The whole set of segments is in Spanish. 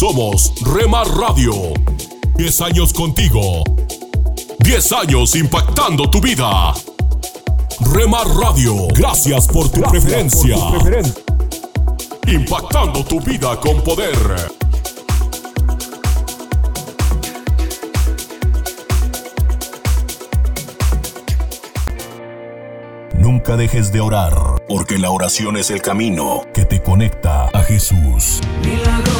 Somos Remar Radio. 10 años contigo. 10 años impactando tu vida. Remar Radio, gracias por tu preferencia. Impactando tu vida con poder. Nunca dejes de orar, porque la oración es el camino que te conecta a Jesús. Milagroso,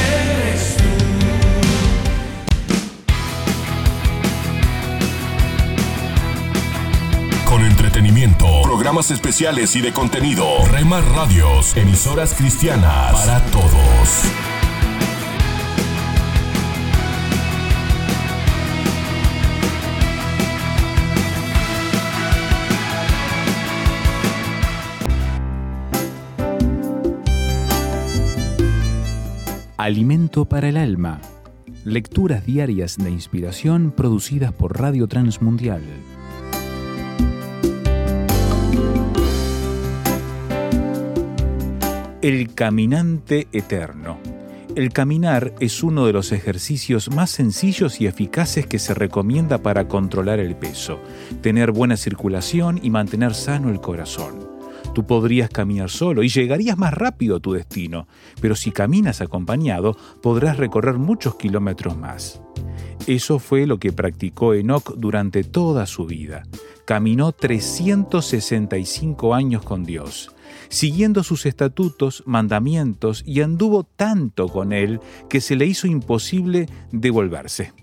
Con entretenimiento, programas especiales y de contenido. Rema Radios, emisoras cristianas para todos. Alimento para el alma. Lecturas diarias de inspiración producidas por Radio Transmundial. El caminante eterno. El caminar es uno de los ejercicios más sencillos y eficaces que se recomienda para controlar el peso, tener buena circulación y mantener sano el corazón. Tú podrías caminar solo y llegarías más rápido a tu destino, pero si caminas acompañado podrás recorrer muchos kilómetros más. Eso fue lo que practicó Enoch durante toda su vida. Caminó 365 años con Dios, siguiendo sus estatutos, mandamientos y anduvo tanto con él que se le hizo imposible devolverse.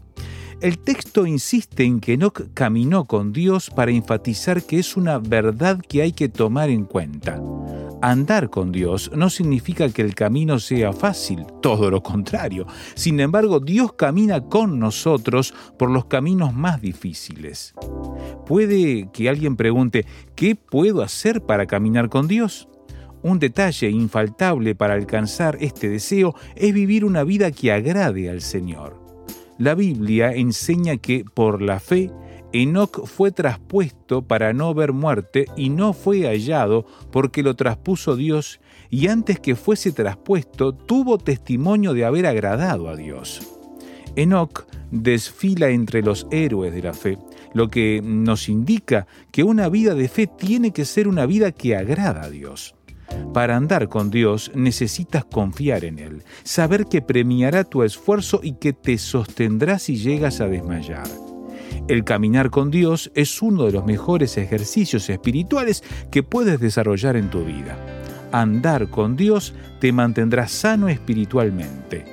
El texto insiste en que Enoch caminó con Dios para enfatizar que es una verdad que hay que tomar en cuenta. Andar con Dios no significa que el camino sea fácil, todo lo contrario. Sin embargo, Dios camina con nosotros por los caminos más difíciles. Puede que alguien pregunte, ¿qué puedo hacer para caminar con Dios? Un detalle infaltable para alcanzar este deseo es vivir una vida que agrade al Señor. La Biblia enseña que por la fe Enoc fue traspuesto para no ver muerte y no fue hallado porque lo traspuso Dios y antes que fuese traspuesto tuvo testimonio de haber agradado a Dios. Enoc desfila entre los héroes de la fe, lo que nos indica que una vida de fe tiene que ser una vida que agrada a Dios. Para andar con Dios necesitas confiar en Él, saber que premiará tu esfuerzo y que te sostendrá si llegas a desmayar. El caminar con Dios es uno de los mejores ejercicios espirituales que puedes desarrollar en tu vida. Andar con Dios te mantendrá sano espiritualmente.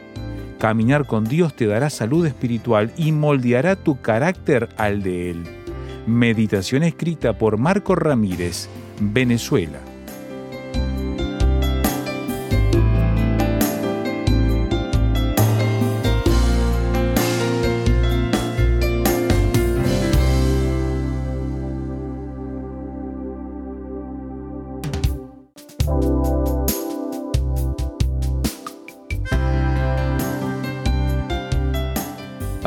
Caminar con Dios te dará salud espiritual y moldeará tu carácter al de Él. Meditación escrita por Marco Ramírez, Venezuela.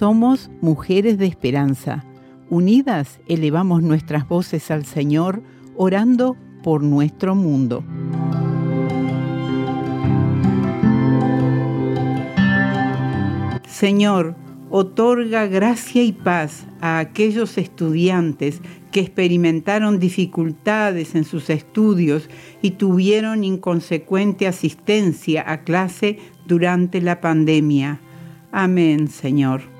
Somos mujeres de esperanza. Unidas elevamos nuestras voces al Señor, orando por nuestro mundo. Señor, otorga gracia y paz a aquellos estudiantes que experimentaron dificultades en sus estudios y tuvieron inconsecuente asistencia a clase durante la pandemia. Amén, Señor.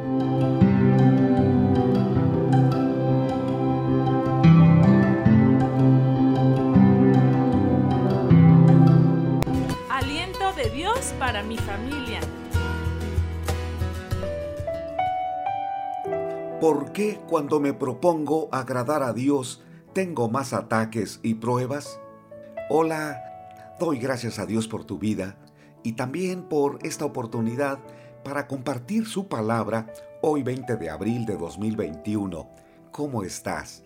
Mi familia. ¿Por qué cuando me propongo agradar a Dios tengo más ataques y pruebas? Hola, doy gracias a Dios por tu vida y también por esta oportunidad para compartir su palabra hoy 20 de abril de 2021. ¿Cómo estás?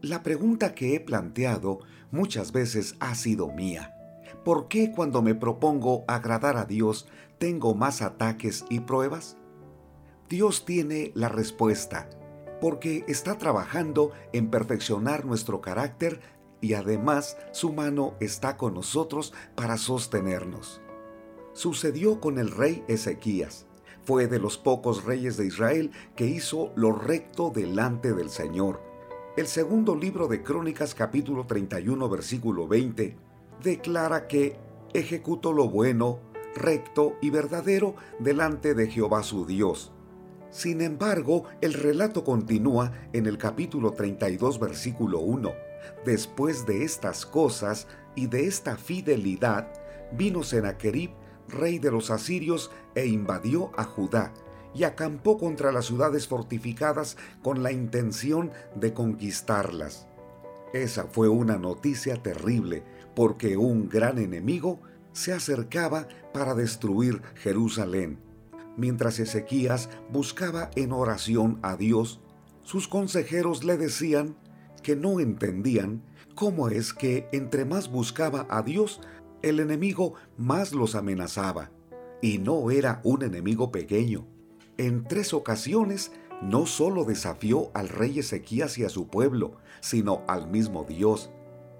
La pregunta que he planteado muchas veces ha sido mía. ¿Por qué cuando me propongo agradar a Dios tengo más ataques y pruebas? Dios tiene la respuesta, porque está trabajando en perfeccionar nuestro carácter y además su mano está con nosotros para sostenernos. Sucedió con el rey Ezequías. Fue de los pocos reyes de Israel que hizo lo recto delante del Señor. El segundo libro de Crónicas capítulo 31 versículo 20 declara que ejecutó lo bueno, recto y verdadero delante de Jehová su Dios sin embargo, el relato continúa en el capítulo 32, versículo 1. Después de estas cosas y de esta fidelidad, vino Sennacherib, rey de los asirios, e invadió a Judá, y acampó contra las ciudades fortificadas con la intención de conquistarlas. Esa fue una noticia terrible, porque un gran enemigo se acercaba para destruir Jerusalén. Mientras Ezequías buscaba en oración a Dios, sus consejeros le decían que no entendían cómo es que entre más buscaba a Dios, el enemigo más los amenazaba. Y no era un enemigo pequeño. En tres ocasiones no solo desafió al rey Ezequías y a su pueblo, sino al mismo Dios.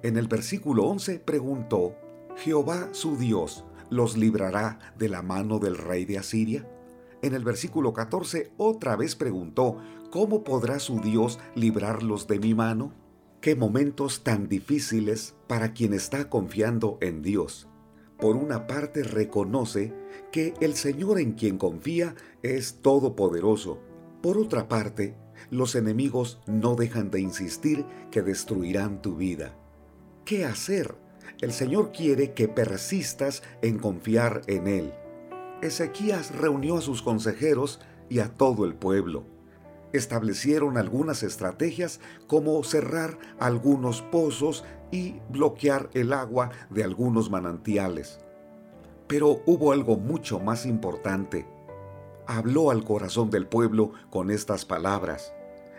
En el versículo 11 preguntó, ¿Jehová su Dios los librará de la mano del rey de Asiria? En el versículo 14 otra vez preguntó, ¿cómo podrá su Dios librarlos de mi mano? Qué momentos tan difíciles para quien está confiando en Dios. Por una parte reconoce que el Señor en quien confía es todopoderoso. Por otra parte, los enemigos no dejan de insistir que destruirán tu vida. ¿Qué hacer? El Señor quiere que persistas en confiar en Él. Ezequías reunió a sus consejeros y a todo el pueblo. Establecieron algunas estrategias como cerrar algunos pozos y bloquear el agua de algunos manantiales. Pero hubo algo mucho más importante. Habló al corazón del pueblo con estas palabras.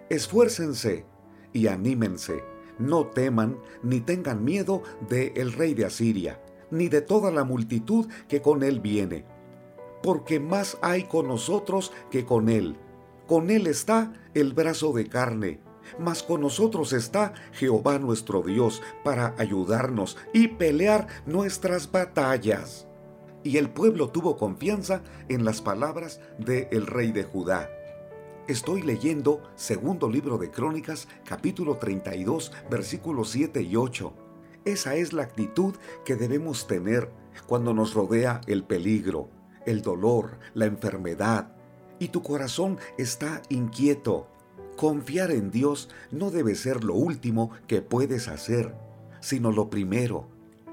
Esfuércense y anímense, no teman ni tengan miedo de el rey de Asiria, ni de toda la multitud que con él viene porque más hay con nosotros que con Él. Con Él está el brazo de carne, mas con nosotros está Jehová nuestro Dios para ayudarnos y pelear nuestras batallas. Y el pueblo tuvo confianza en las palabras del rey de Judá. Estoy leyendo segundo libro de Crónicas, capítulo 32, versículos 7 y 8. Esa es la actitud que debemos tener cuando nos rodea el peligro el dolor, la enfermedad, y tu corazón está inquieto. Confiar en Dios no debe ser lo último que puedes hacer, sino lo primero,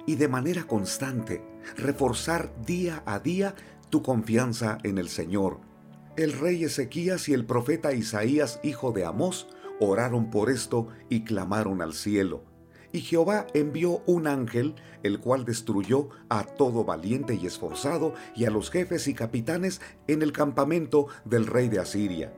y de manera constante, reforzar día a día tu confianza en el Señor. El rey Ezequías y el profeta Isaías, hijo de Amós, oraron por esto y clamaron al cielo. Y Jehová envió un ángel, el cual destruyó a todo valiente y esforzado y a los jefes y capitanes en el campamento del rey de Asiria.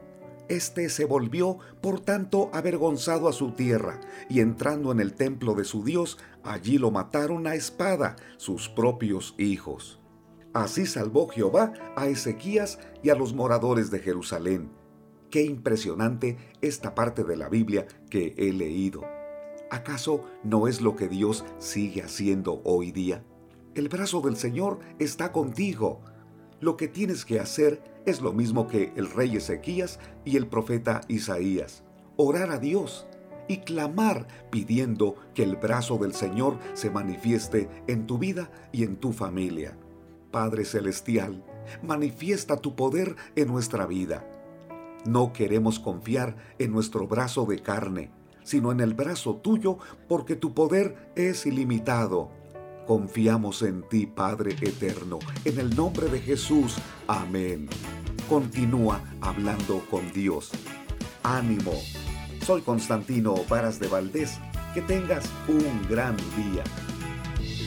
Este se volvió, por tanto, avergonzado a su tierra, y entrando en el templo de su Dios, allí lo mataron a espada sus propios hijos. Así salvó Jehová a Ezequías y a los moradores de Jerusalén. Qué impresionante esta parte de la Biblia que he leído. ¿Acaso no es lo que Dios sigue haciendo hoy día? El brazo del Señor está contigo. Lo que tienes que hacer es lo mismo que el rey Ezequías y el profeta Isaías. Orar a Dios y clamar pidiendo que el brazo del Señor se manifieste en tu vida y en tu familia. Padre Celestial, manifiesta tu poder en nuestra vida. No queremos confiar en nuestro brazo de carne, sino en el brazo tuyo, porque tu poder es ilimitado. Confiamos en ti, Padre Eterno, en el nombre de Jesús. Amén. Continúa hablando con Dios. Ánimo. Soy Constantino Varas de Valdés. Que tengas un gran día.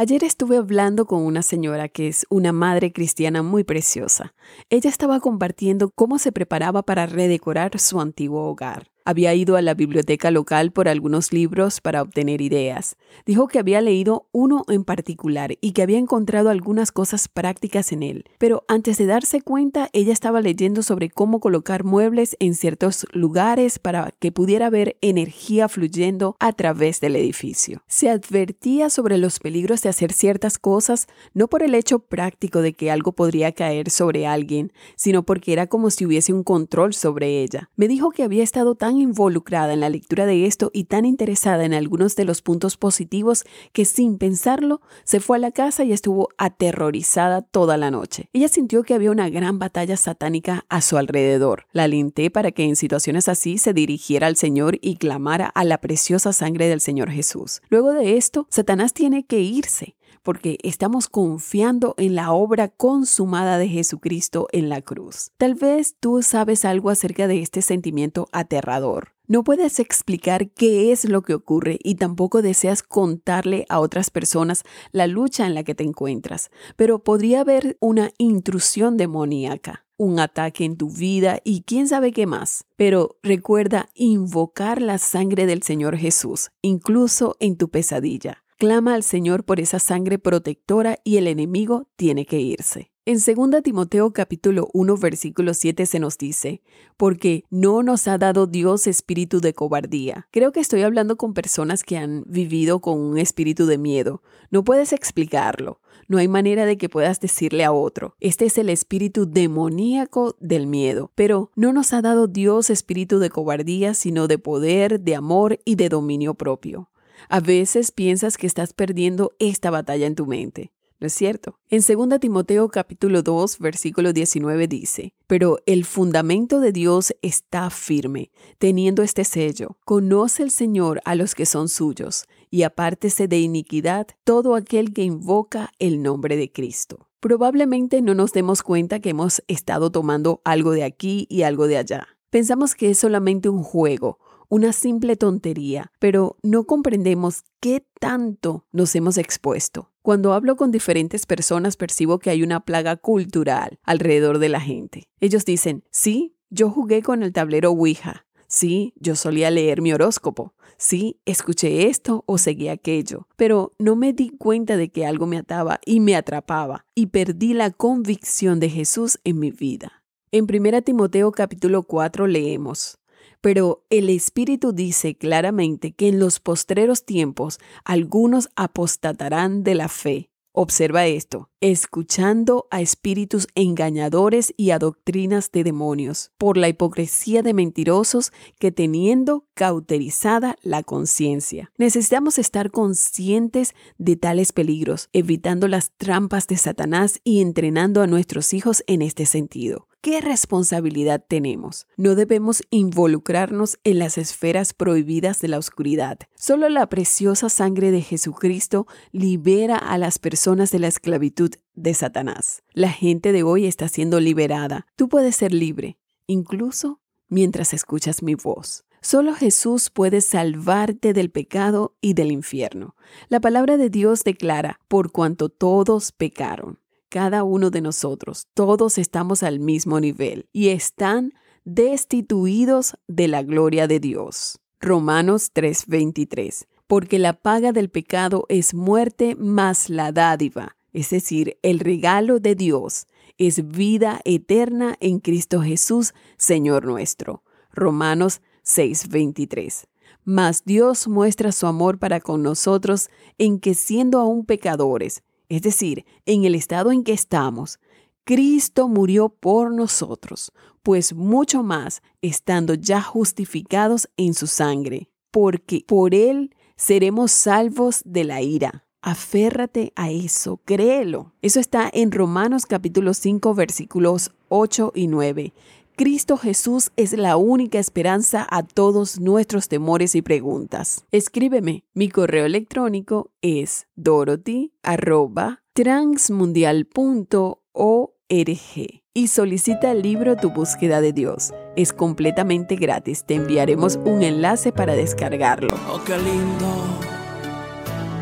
Ayer estuve hablando con una señora que es una madre cristiana muy preciosa. Ella estaba compartiendo cómo se preparaba para redecorar su antiguo hogar. Había ido a la biblioteca local por algunos libros para obtener ideas. Dijo que había leído uno en particular y que había encontrado algunas cosas prácticas en él. Pero antes de darse cuenta, ella estaba leyendo sobre cómo colocar muebles en ciertos lugares para que pudiera haber energía fluyendo a través del edificio. Se advertía sobre los peligros de hacer ciertas cosas, no por el hecho práctico de que algo podría caer sobre alguien, sino porque era como si hubiese un control sobre ella. Me dijo que había estado tan involucrada en la lectura de esto y tan interesada en algunos de los puntos positivos que sin pensarlo se fue a la casa y estuvo aterrorizada toda la noche. Ella sintió que había una gran batalla satánica a su alrededor. La alenté para que en situaciones así se dirigiera al Señor y clamara a la preciosa sangre del Señor Jesús. Luego de esto, Satanás tiene que irse porque estamos confiando en la obra consumada de Jesucristo en la cruz. Tal vez tú sabes algo acerca de este sentimiento aterrador. No puedes explicar qué es lo que ocurre y tampoco deseas contarle a otras personas la lucha en la que te encuentras, pero podría haber una intrusión demoníaca un ataque en tu vida y quién sabe qué más. Pero recuerda invocar la sangre del Señor Jesús, incluso en tu pesadilla. Clama al Señor por esa sangre protectora y el enemigo tiene que irse. En 2 Timoteo capítulo 1 versículo 7 se nos dice, porque no nos ha dado Dios espíritu de cobardía. Creo que estoy hablando con personas que han vivido con un espíritu de miedo. No puedes explicarlo. No hay manera de que puedas decirle a otro. Este es el espíritu demoníaco del miedo. Pero no nos ha dado Dios espíritu de cobardía, sino de poder, de amor y de dominio propio. A veces piensas que estás perdiendo esta batalla en tu mente. ¿No es cierto? En 2 Timoteo capítulo 2, versículo 19 dice, Pero el fundamento de Dios está firme, teniendo este sello. Conoce el Señor a los que son suyos, y apártese de iniquidad todo aquel que invoca el nombre de Cristo. Probablemente no nos demos cuenta que hemos estado tomando algo de aquí y algo de allá. Pensamos que es solamente un juego, una simple tontería, pero no comprendemos qué tanto nos hemos expuesto. Cuando hablo con diferentes personas percibo que hay una plaga cultural alrededor de la gente. Ellos dicen, sí, yo jugué con el tablero Ouija. Sí, yo solía leer mi horóscopo. Sí, escuché esto o seguí aquello, pero no me di cuenta de que algo me ataba y me atrapaba y perdí la convicción de Jesús en mi vida. En 1 Timoteo capítulo 4 leemos, pero el Espíritu dice claramente que en los postreros tiempos algunos apostatarán de la fe. Observa esto, escuchando a espíritus engañadores y a doctrinas de demonios, por la hipocresía de mentirosos que teniendo cauterizada la conciencia. Necesitamos estar conscientes de tales peligros, evitando las trampas de Satanás y entrenando a nuestros hijos en este sentido. ¿Qué responsabilidad tenemos? No debemos involucrarnos en las esferas prohibidas de la oscuridad. Solo la preciosa sangre de Jesucristo libera a las personas de la esclavitud de Satanás. La gente de hoy está siendo liberada. Tú puedes ser libre, incluso mientras escuchas mi voz. Solo Jesús puede salvarte del pecado y del infierno. La palabra de Dios declara, por cuanto todos pecaron. cada uno de nosotros. Todos estamos al mismo nivel y están destituidos de la gloria de Dios. Romanos 3:23. Porque la paga del pecado es muerte más la dádiva, es decir, el regalo de Dios, es vida eterna en Cristo Jesús, Señor nuestro. Romanos 6:23. Mas Dios muestra su amor para con nosotros en que siendo aún pecadores, es decir, en el estado en que estamos, Cristo murió por nosotros, pues mucho más estando ya justificados en su sangre, porque por él seremos salvos de la ira. Aférrate a eso, créelo. Eso está en Romanos capítulo 5 versículos 8 y 9. Cristo Jesús es la única esperanza a todos nuestros temores y preguntas. Escríbeme. Mi correo electrónico es dorothy@transmundial.org y solicita el libro Tu búsqueda de Dios. Es completamente gratis. Te enviaremos un enlace para descargarlo. Oh, qué lindo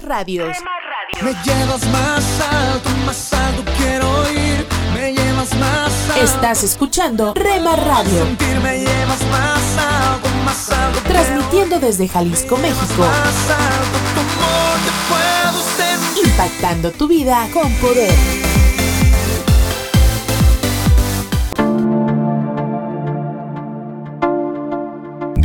Rema Radios. Me llevas más alto, más alto quiero ir. Me llevas más alto. Estás escuchando Rema Radio, me llevas más alto, más alto. transmitiendo desde Jalisco, México, Más alto, te puedo impactando tu vida con poder.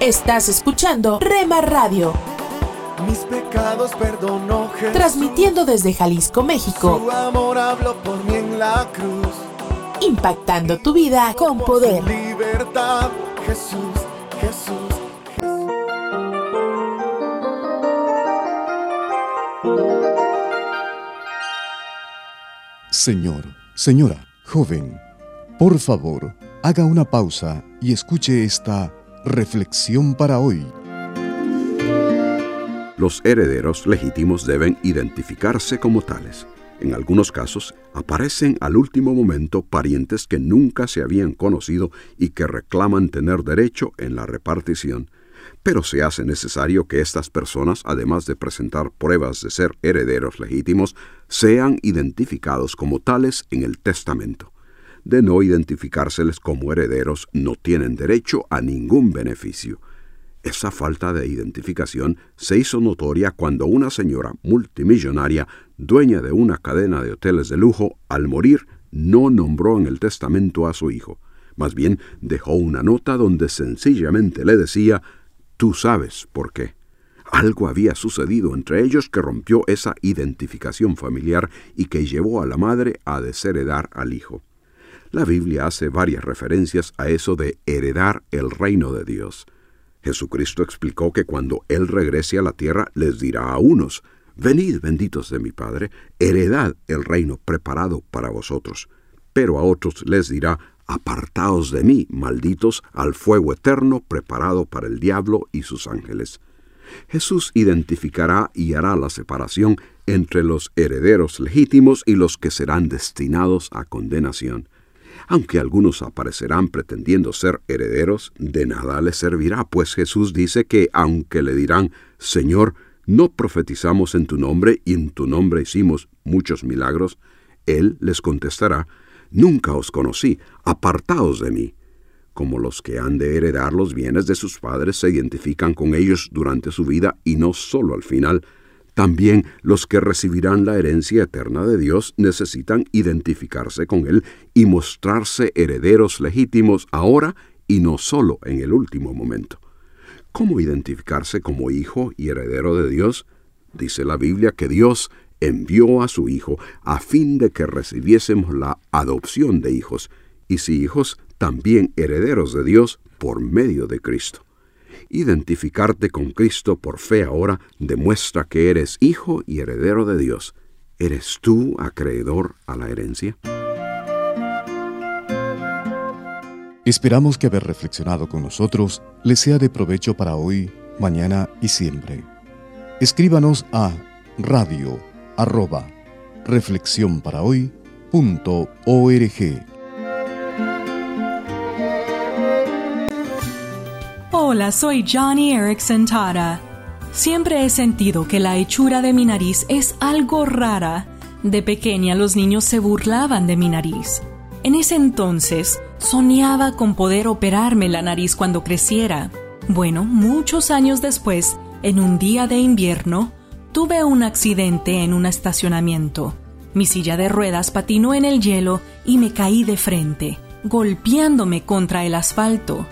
Estás escuchando Rema Radio, Mis pecados perdonó Jesús. transmitiendo desde Jalisco, México, Su amor habló por mí en la cruz. impactando tu vida con poder. Libertad, Jesús, Jesús. Señor, señora, joven, por favor, haga una pausa y escuche esta reflexión para hoy. Los herederos legítimos deben identificarse como tales. En algunos casos aparecen al último momento parientes que nunca se habían conocido y que reclaman tener derecho en la repartición, pero se hace necesario que estas personas, además de presentar pruebas de ser herederos legítimos, sean identificados como tales en el testamento. De no identificárseles como herederos, no tienen derecho a ningún beneficio. Esa falta de identificación se hizo notoria cuando una señora multimillonaria, dueña de una cadena de hoteles de lujo, al morir no nombró en el testamento a su hijo. Más bien dejó una nota donde sencillamente le decía, tú sabes por qué. Algo había sucedido entre ellos que rompió esa identificación familiar y que llevó a la madre a desheredar al hijo. La Biblia hace varias referencias a eso de heredar el reino de Dios. Jesucristo explicó que cuando Él regrese a la tierra les dirá a unos, Venid benditos de mi Padre, heredad el reino preparado para vosotros. Pero a otros les dirá, apartaos de mí, malditos, al fuego eterno preparado para el diablo y sus ángeles. Jesús identificará y hará la separación entre los herederos legítimos y los que serán destinados a condenación. Aunque algunos aparecerán pretendiendo ser herederos, de nada les servirá, pues Jesús dice que aunque le dirán, Señor, no profetizamos en tu nombre y en tu nombre hicimos muchos milagros, Él les contestará, Nunca os conocí, apartaos de mí. Como los que han de heredar los bienes de sus padres se identifican con ellos durante su vida y no solo al final, también los que recibirán la herencia eterna de Dios necesitan identificarse con Él y mostrarse herederos legítimos ahora y no solo en el último momento. ¿Cómo identificarse como hijo y heredero de Dios? Dice la Biblia que Dios envió a su Hijo a fin de que recibiésemos la adopción de hijos, y si hijos, también herederos de Dios por medio de Cristo. Identificarte con Cristo por fe ahora demuestra que eres hijo y heredero de Dios. ¿Eres tú acreedor a la herencia? Esperamos que haber reflexionado con nosotros les sea de provecho para hoy, mañana y siempre. Escríbanos a radio arroba reflexión Hola, soy Johnny Erickson Tara. Siempre he sentido que la hechura de mi nariz es algo rara. De pequeña los niños se burlaban de mi nariz. En ese entonces soñaba con poder operarme la nariz cuando creciera. Bueno, muchos años después, en un día de invierno, Tuve un accidente en un estacionamiento. Mi silla de ruedas patinó en el hielo y me caí de frente, golpeándome contra el asfalto.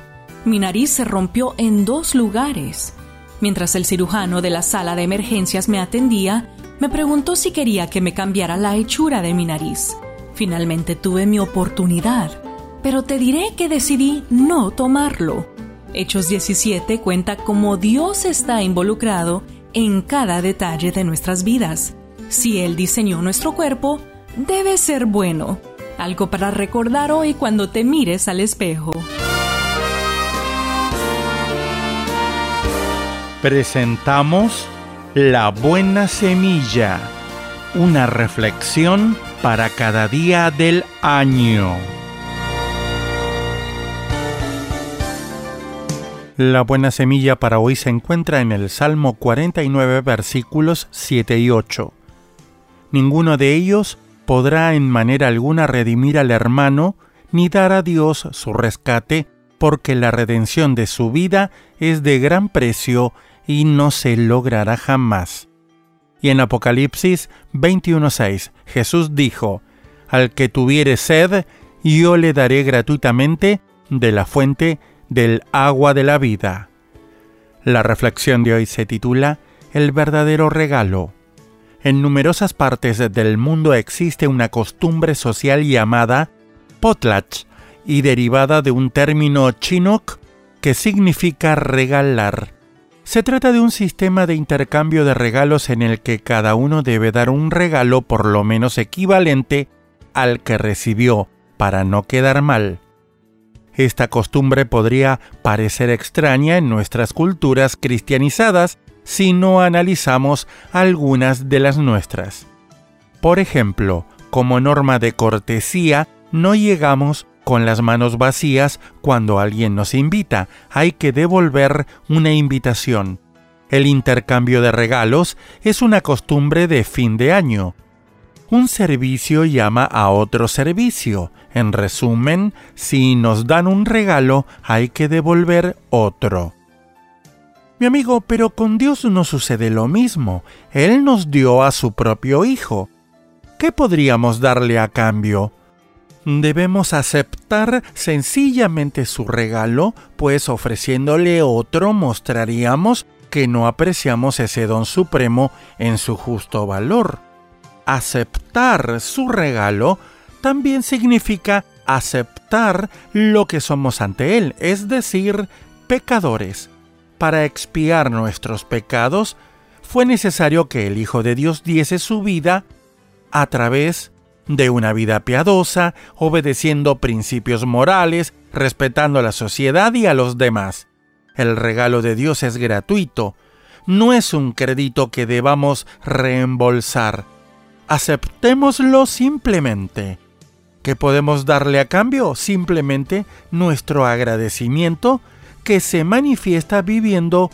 Mi nariz se rompió en dos lugares. Mientras el cirujano de la sala de emergencias me atendía, me preguntó si quería que me cambiara la hechura de mi nariz. Finalmente tuve mi oportunidad, pero te diré que decidí no tomarlo. Hechos 17 cuenta cómo Dios está involucrado en cada detalle de nuestras vidas. Si Él diseñó nuestro cuerpo, debe ser bueno. Algo para recordar hoy cuando te mires al espejo. Presentamos La Buena Semilla, una reflexión para cada día del año. La buena semilla para hoy se encuentra en el Salmo 49 versículos 7 y 8. Ninguno de ellos podrá en manera alguna redimir al hermano ni dar a Dios su rescate, porque la redención de su vida es de gran precio y no se logrará jamás. Y en Apocalipsis 21.6 Jesús dijo, Al que tuviere sed, yo le daré gratuitamente de la fuente del agua de la vida. La reflexión de hoy se titula El verdadero regalo. En numerosas partes del mundo existe una costumbre social llamada potlatch y derivada de un término chinook que significa regalar. Se trata de un sistema de intercambio de regalos en el que cada uno debe dar un regalo por lo menos equivalente al que recibió para no quedar mal. Esta costumbre podría parecer extraña en nuestras culturas cristianizadas si no analizamos algunas de las nuestras. Por ejemplo, como norma de cortesía, no llegamos con las manos vacías cuando alguien nos invita, hay que devolver una invitación. El intercambio de regalos es una costumbre de fin de año. Un servicio llama a otro servicio. En resumen, si nos dan un regalo, hay que devolver otro. Mi amigo, pero con Dios no sucede lo mismo. Él nos dio a su propio Hijo. ¿Qué podríamos darle a cambio? Debemos aceptar sencillamente su regalo, pues ofreciéndole otro mostraríamos que no apreciamos ese don supremo en su justo valor aceptar su regalo también significa aceptar lo que somos ante Él, es decir, pecadores. Para expiar nuestros pecados, fue necesario que el Hijo de Dios diese su vida a través de una vida piadosa, obedeciendo principios morales, respetando a la sociedad y a los demás. El regalo de Dios es gratuito, no es un crédito que debamos reembolsar. Aceptémoslo simplemente. ¿Qué podemos darle a cambio? Simplemente nuestro agradecimiento que se manifiesta viviendo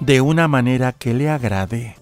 de una manera que le agrade.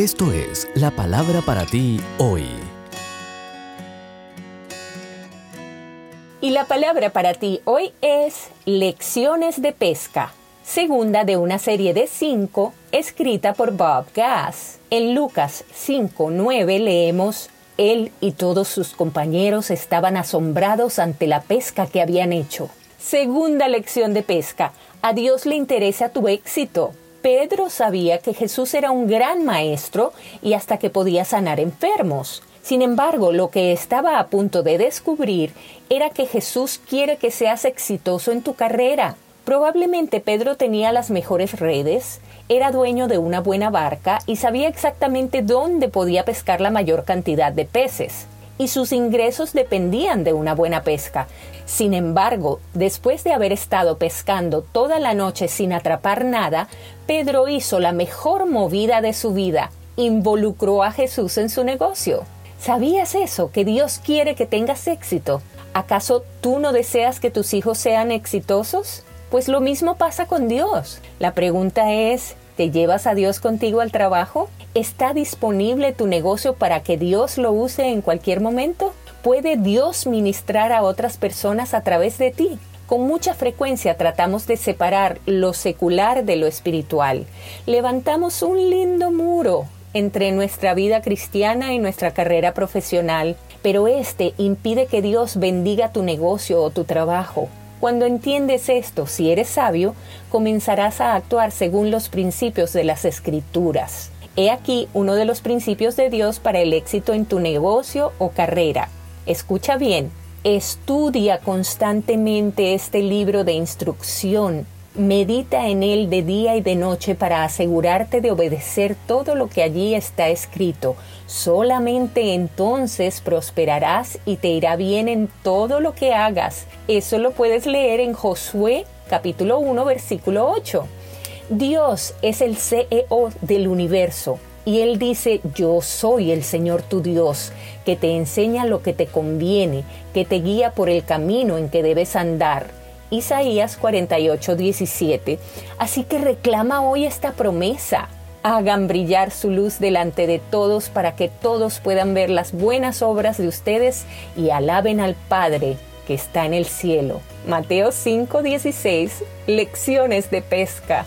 Esto es la palabra para ti hoy. Y la palabra para ti hoy es Lecciones de Pesca, segunda de una serie de cinco escrita por Bob Gass. En Lucas 5.9 leemos, Él y todos sus compañeros estaban asombrados ante la pesca que habían hecho. Segunda lección de pesca, a Dios le interesa tu éxito. Pedro sabía que Jesús era un gran maestro y hasta que podía sanar enfermos. Sin embargo, lo que estaba a punto de descubrir era que Jesús quiere que seas exitoso en tu carrera. Probablemente Pedro tenía las mejores redes, era dueño de una buena barca y sabía exactamente dónde podía pescar la mayor cantidad de peces y sus ingresos dependían de una buena pesca. Sin embargo, después de haber estado pescando toda la noche sin atrapar nada, Pedro hizo la mejor movida de su vida, involucró a Jesús en su negocio. ¿Sabías eso? Que Dios quiere que tengas éxito. ¿Acaso tú no deseas que tus hijos sean exitosos? Pues lo mismo pasa con Dios. La pregunta es, ¿te llevas a Dios contigo al trabajo? ¿Está disponible tu negocio para que Dios lo use en cualquier momento? ¿Puede Dios ministrar a otras personas a través de ti? Con mucha frecuencia tratamos de separar lo secular de lo espiritual. Levantamos un lindo muro entre nuestra vida cristiana y nuestra carrera profesional, pero este impide que Dios bendiga tu negocio o tu trabajo. Cuando entiendes esto, si eres sabio, comenzarás a actuar según los principios de las escrituras. He aquí uno de los principios de Dios para el éxito en tu negocio o carrera. Escucha bien, estudia constantemente este libro de instrucción. Medita en él de día y de noche para asegurarte de obedecer todo lo que allí está escrito. Solamente entonces prosperarás y te irá bien en todo lo que hagas. Eso lo puedes leer en Josué capítulo 1 versículo 8. Dios es el CEO del universo y Él dice, yo soy el Señor tu Dios, que te enseña lo que te conviene, que te guía por el camino en que debes andar. Isaías 48, 17. Así que reclama hoy esta promesa. Hagan brillar su luz delante de todos para que todos puedan ver las buenas obras de ustedes y alaben al Padre que está en el cielo. Mateo 5, 16. Lecciones de pesca.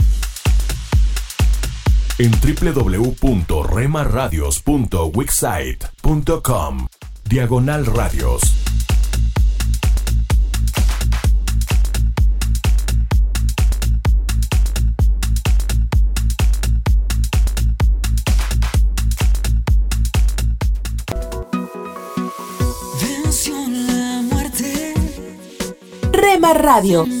en www.remaradios.wixsite.com Diagonal Radios. Venció la muerte. Rema Radio.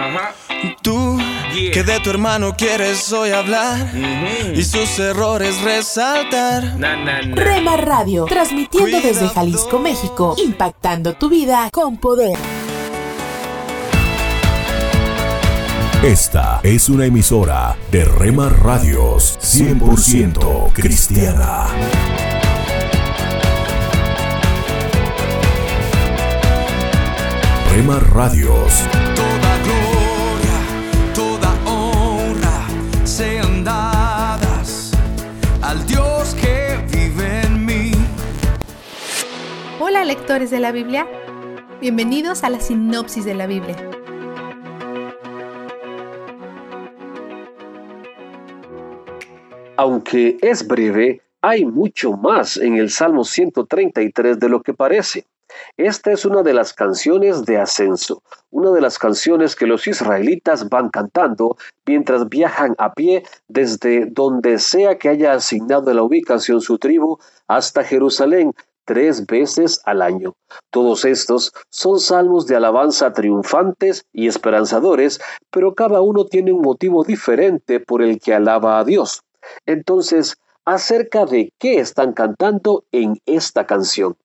Ajá. Tú Yeah. que de tu hermano quieres hoy hablar y sus errores resaltar. Na, na, na. Rema Radio, transmitiendo desde Jalisco, México, impactando tu vida con poder. Esta es una emisora de Rema Radios 100% cristiana. Rema Radios. Hola lectores de la Biblia, bienvenidos a la sinopsis de la Biblia. Aunque es breve, hay mucho más en el Salmo 133 de lo que parece. Esta es una de las canciones de ascenso, una de las canciones que los israelitas van cantando mientras viajan a pie desde donde sea que haya asignado la ubicación su tribu hasta Jerusalén tres veces al año. Todos estos son salmos de alabanza triunfantes y esperanzadores, pero cada uno tiene un motivo diferente por el que alaba a Dios. Entonces, acerca de qué están cantando en esta canción.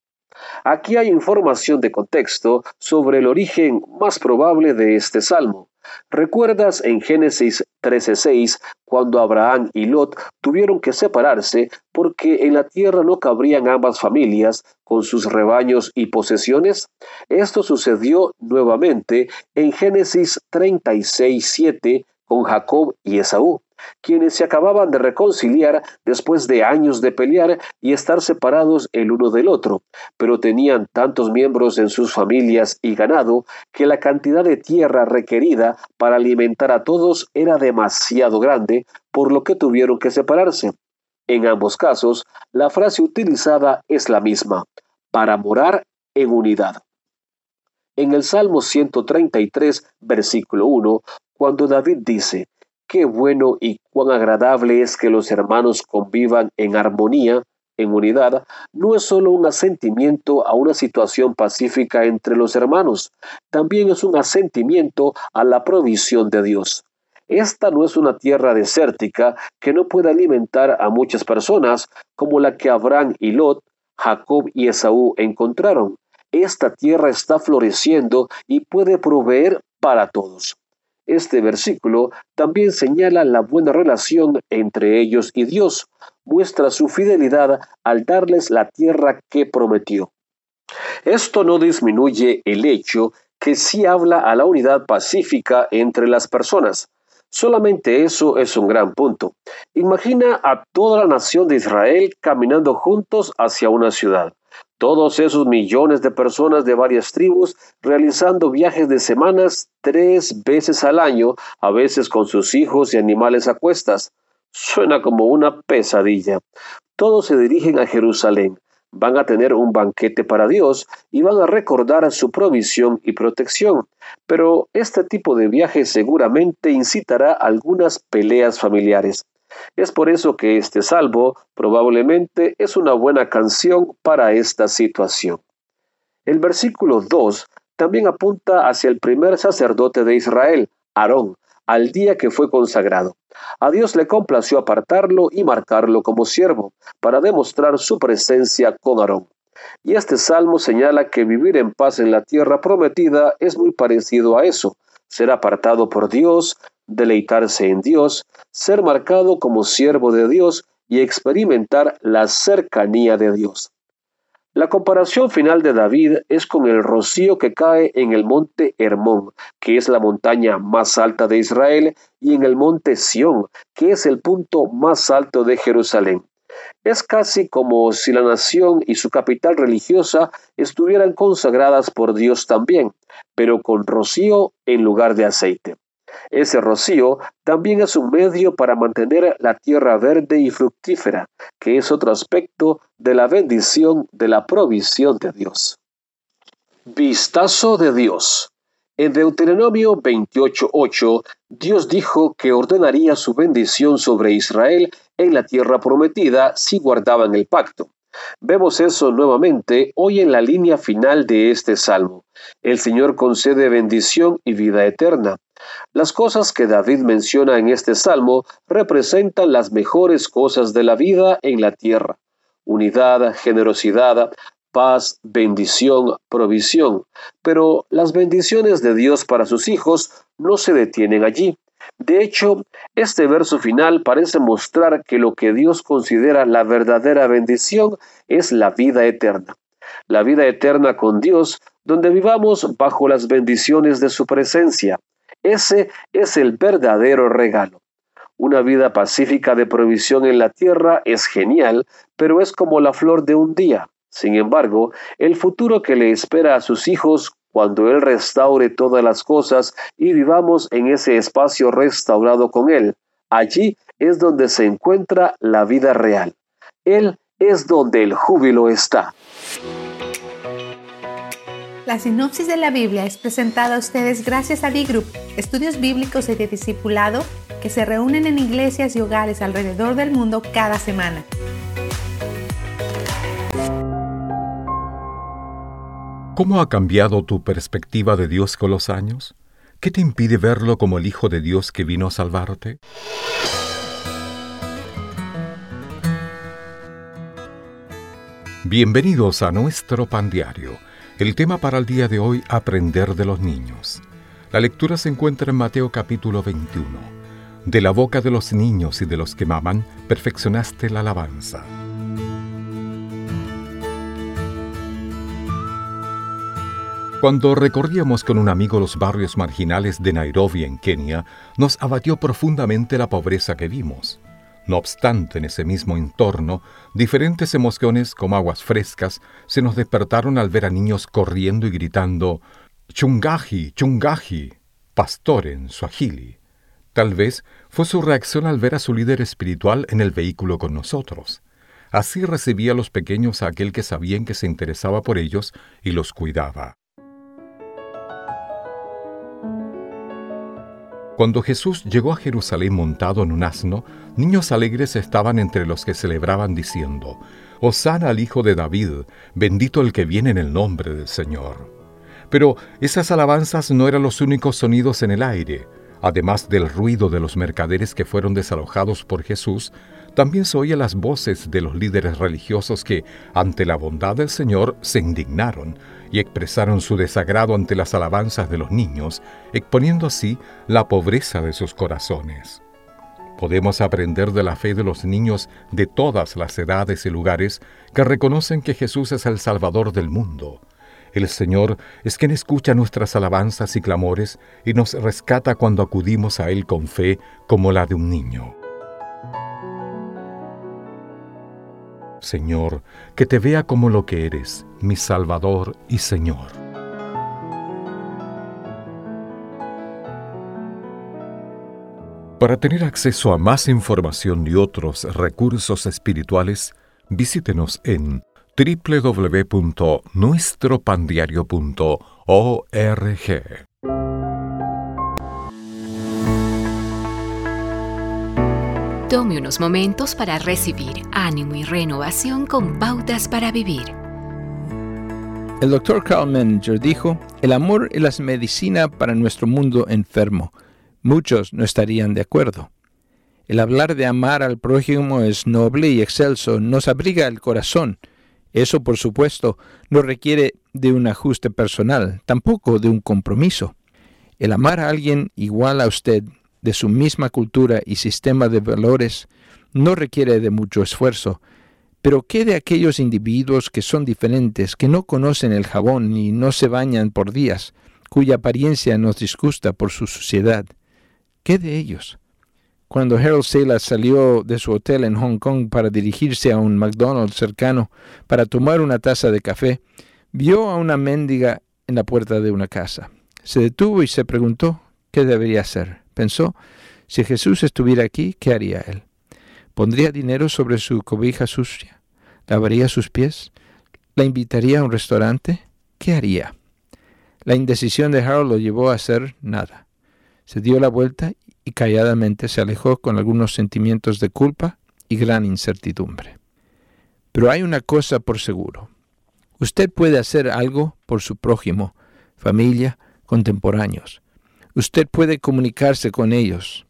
Aquí hay información de contexto sobre el origen más probable de este salmo. ¿Recuerdas en Génesis 13:6 cuando Abraham y Lot tuvieron que separarse porque en la tierra no cabrían ambas familias con sus rebaños y posesiones? Esto sucedió nuevamente en Génesis 36:7 con Jacob y Esaú quienes se acababan de reconciliar después de años de pelear y estar separados el uno del otro, pero tenían tantos miembros en sus familias y ganado que la cantidad de tierra requerida para alimentar a todos era demasiado grande, por lo que tuvieron que separarse. En ambos casos, la frase utilizada es la misma, para morar en unidad. En el Salmo 133, versículo 1, cuando David dice, Qué bueno y cuán agradable es que los hermanos convivan en armonía, en unidad, no es solo un asentimiento a una situación pacífica entre los hermanos, también es un asentimiento a la provisión de Dios. Esta no es una tierra desértica que no puede alimentar a muchas personas como la que Abraham y Lot, Jacob y Esaú encontraron. Esta tierra está floreciendo y puede proveer para todos. Este versículo también señala la buena relación entre ellos y Dios, muestra su fidelidad al darles la tierra que prometió. Esto no disminuye el hecho que sí habla a la unidad pacífica entre las personas. Solamente eso es un gran punto. Imagina a toda la nación de Israel caminando juntos hacia una ciudad. Todos esos millones de personas de varias tribus realizando viajes de semanas tres veces al año, a veces con sus hijos y animales a cuestas. Suena como una pesadilla. Todos se dirigen a Jerusalén, van a tener un banquete para Dios y van a recordar su provisión y protección. Pero este tipo de viaje seguramente incitará algunas peleas familiares. Es por eso que este salvo probablemente es una buena canción para esta situación. El versículo 2 también apunta hacia el primer sacerdote de Israel, Aarón, al día que fue consagrado. A Dios le complació apartarlo y marcarlo como siervo, para demostrar su presencia con Aarón. Y este salmo señala que vivir en paz en la tierra prometida es muy parecido a eso, ser apartado por Dios, deleitarse en Dios, ser marcado como siervo de Dios y experimentar la cercanía de Dios. La comparación final de David es con el rocío que cae en el monte Hermón, que es la montaña más alta de Israel, y en el monte Sión, que es el punto más alto de Jerusalén. Es casi como si la nación y su capital religiosa estuvieran consagradas por Dios también, pero con rocío en lugar de aceite. Ese rocío también es un medio para mantener la tierra verde y fructífera, que es otro aspecto de la bendición de la provisión de Dios. Vistazo de Dios. En Deuteronomio 28:8, Dios dijo que ordenaría su bendición sobre Israel en la tierra prometida si guardaban el pacto. Vemos eso nuevamente hoy en la línea final de este salmo. El Señor concede bendición y vida eterna. Las cosas que David menciona en este salmo representan las mejores cosas de la vida en la tierra. Unidad, generosidad, paz, bendición, provisión. Pero las bendiciones de Dios para sus hijos no se detienen allí. De hecho, este verso final parece mostrar que lo que Dios considera la verdadera bendición es la vida eterna. La vida eterna con Dios, donde vivamos bajo las bendiciones de su presencia. Ese es el verdadero regalo. Una vida pacífica de provisión en la tierra es genial, pero es como la flor de un día. Sin embargo, el futuro que le espera a sus hijos cuando Él restaure todas las cosas y vivamos en ese espacio restaurado con Él, allí es donde se encuentra la vida real. Él es donde el júbilo está. La sinopsis de la Biblia es presentada a ustedes gracias a D-Group, estudios bíblicos y de discipulado que se reúnen en iglesias y hogares alrededor del mundo cada semana. ¿Cómo ha cambiado tu perspectiva de Dios con los años? ¿Qué te impide verlo como el Hijo de Dios que vino a salvarte? Bienvenidos a nuestro pan diario. El tema para el día de hoy, aprender de los niños. La lectura se encuentra en Mateo capítulo 21. De la boca de los niños y de los que maman, perfeccionaste la alabanza. Cuando recorríamos con un amigo los barrios marginales de Nairobi en Kenia, nos abatió profundamente la pobreza que vimos. No obstante, en ese mismo entorno, diferentes emociones como aguas frescas se nos despertaron al ver a niños corriendo y gritando Chungaji, Chungaji, pastor en Swahili. Tal vez fue su reacción al ver a su líder espiritual en el vehículo con nosotros. Así recibía a los pequeños a aquel que sabían que se interesaba por ellos y los cuidaba. Cuando Jesús llegó a Jerusalén montado en un asno, niños alegres estaban entre los que celebraban diciendo, Hosana al Hijo de David, bendito el que viene en el nombre del Señor. Pero esas alabanzas no eran los únicos sonidos en el aire. Además del ruido de los mercaderes que fueron desalojados por Jesús, también se oían las voces de los líderes religiosos que, ante la bondad del Señor, se indignaron y expresaron su desagrado ante las alabanzas de los niños, exponiendo así la pobreza de sus corazones. Podemos aprender de la fe de los niños de todas las edades y lugares que reconocen que Jesús es el Salvador del mundo. El Señor es quien escucha nuestras alabanzas y clamores y nos rescata cuando acudimos a Él con fe como la de un niño. Señor, que te vea como lo que eres, mi Salvador y Señor. Para tener acceso a más información y otros recursos espirituales, visítenos en www.nuestropandiario.org. Tome unos momentos para recibir ánimo y renovación con pautas para vivir. El Dr. Carl Menninger dijo, el amor es la medicina para nuestro mundo enfermo. Muchos no estarían de acuerdo. El hablar de amar al prójimo es noble y excelso, nos abriga el corazón. Eso, por supuesto, no requiere de un ajuste personal, tampoco de un compromiso. El amar a alguien igual a usted de su misma cultura y sistema de valores no requiere de mucho esfuerzo, Pero ¿qué de aquellos individuos que son diferentes, que no conocen el jabón y no se bañan por días, cuya apariencia nos disgusta por su suciedad? ¿Qué de ellos? Cuando Harold Sela salió de su hotel en Hong Kong para dirigirse a un McDonald's cercano para tomar una taza de café, vio a una mendiga en la puerta de una casa. Se detuvo y se preguntó qué debería hacer. Pensó, si Jesús estuviera aquí, ¿qué haría él? ¿Pondría dinero sobre su cobija sucia? ¿Lavaría sus pies? ¿La invitaría a un restaurante? ¿Qué haría? La indecisión de Harold lo llevó a hacer nada. Se dio la vuelta y calladamente se alejó con algunos sentimientos de culpa y gran incertidumbre. Pero hay una cosa por seguro. Usted puede hacer algo por su prójimo, familia, contemporáneos. Usted puede comunicarse con ellos.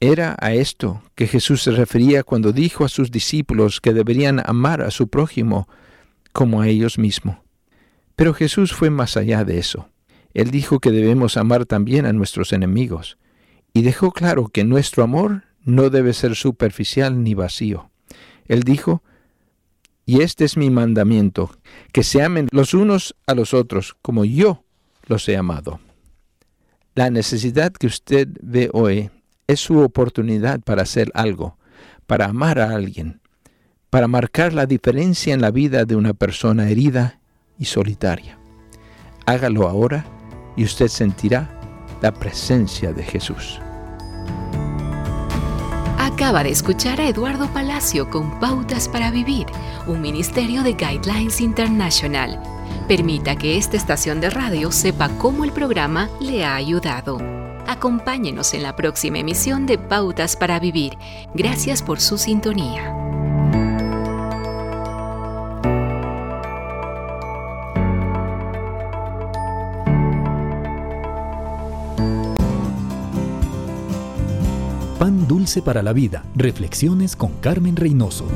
Era a esto que Jesús se refería cuando dijo a sus discípulos que deberían amar a su prójimo como a ellos mismos. Pero Jesús fue más allá de eso. Él dijo que debemos amar también a nuestros enemigos y dejó claro que nuestro amor no debe ser superficial ni vacío. Él dijo, y este es mi mandamiento, que se amen los unos a los otros como yo los he amado. La necesidad que usted ve hoy es su oportunidad para hacer algo, para amar a alguien, para marcar la diferencia en la vida de una persona herida y solitaria. Hágalo ahora y usted sentirá la presencia de Jesús. Acaba de escuchar a Eduardo Palacio con Pautas para Vivir, un ministerio de Guidelines International. Permita que esta estación de radio sepa cómo el programa le ha ayudado. Acompáñenos en la próxima emisión de Pautas para Vivir. Gracias por su sintonía. Pan Dulce para la Vida. Reflexiones con Carmen Reynoso.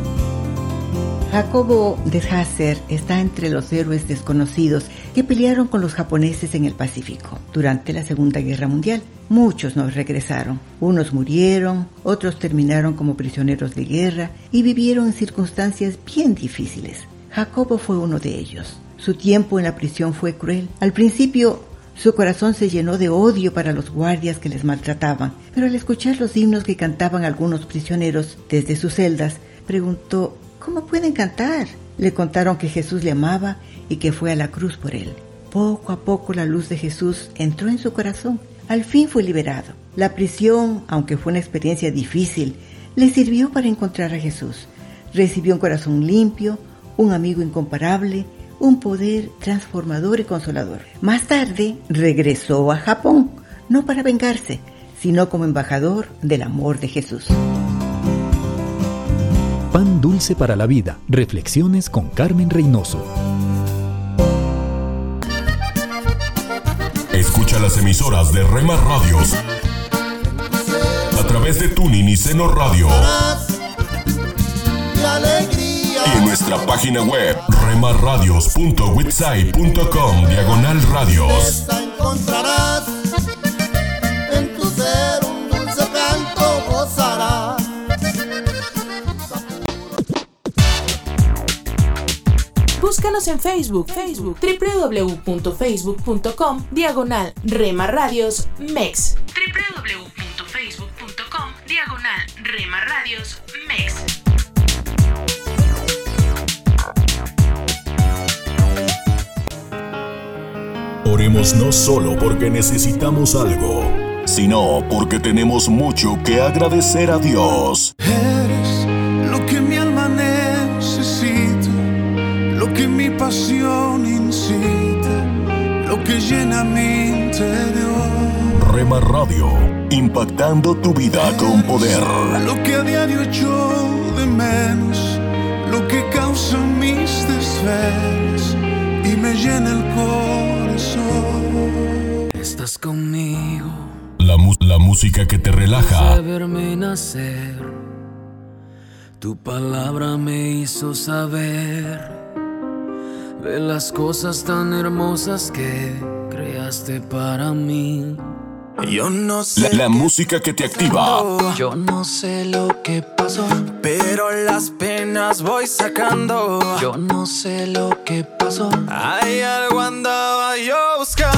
Jacobo de Hasser está entre los héroes desconocidos que pelearon con los japoneses en el Pacífico durante la Segunda Guerra Mundial. Muchos no regresaron. Unos murieron, otros terminaron como prisioneros de guerra y vivieron en circunstancias bien difíciles. Jacobo fue uno de ellos. Su tiempo en la prisión fue cruel. Al principio su corazón se llenó de odio para los guardias que les maltrataban, pero al escuchar los himnos que cantaban algunos prisioneros desde sus celdas, preguntó, ¿cómo pueden cantar? Le contaron que Jesús le amaba y que fue a la cruz por él. Poco a poco la luz de Jesús entró en su corazón. Al fin fue liberado. La prisión, aunque fue una experiencia difícil, le sirvió para encontrar a Jesús. Recibió un corazón limpio, un amigo incomparable, un poder transformador y consolador. Más tarde regresó a Japón, no para vengarse, sino como embajador del amor de Jesús. Pan dulce para la vida. Reflexiones con Carmen Reynoso. Escucha las emisoras de Rema Radios a través de Tuning y Seno Radio. Y en nuestra página web remarradios.witsai.com diagonal radios. encontrarás Búscanos en Facebook, Facebook, www.facebook.com, diagonal Rema Radios MEX. www.facebook.com, diagonal Rema Radios MEX. Oremos no solo porque necesitamos algo, sino porque tenemos mucho que agradecer a Dios. Pasión incita, lo que llena mi interior. Rema Radio, impactando tu vida con poder. Lo que a diario echo de menos, lo que causa mis desvelos y me llena el corazón. Estás conmigo. La, la música que te relaja, De verme nacer, tu palabra me hizo saber de las cosas tan hermosas que creaste para mí. Yo no sé. La, la música que te activa. Yo no sé lo que pasó, pero las penas voy sacando. Yo no sé lo que pasó. Hay algo andaba yo buscando.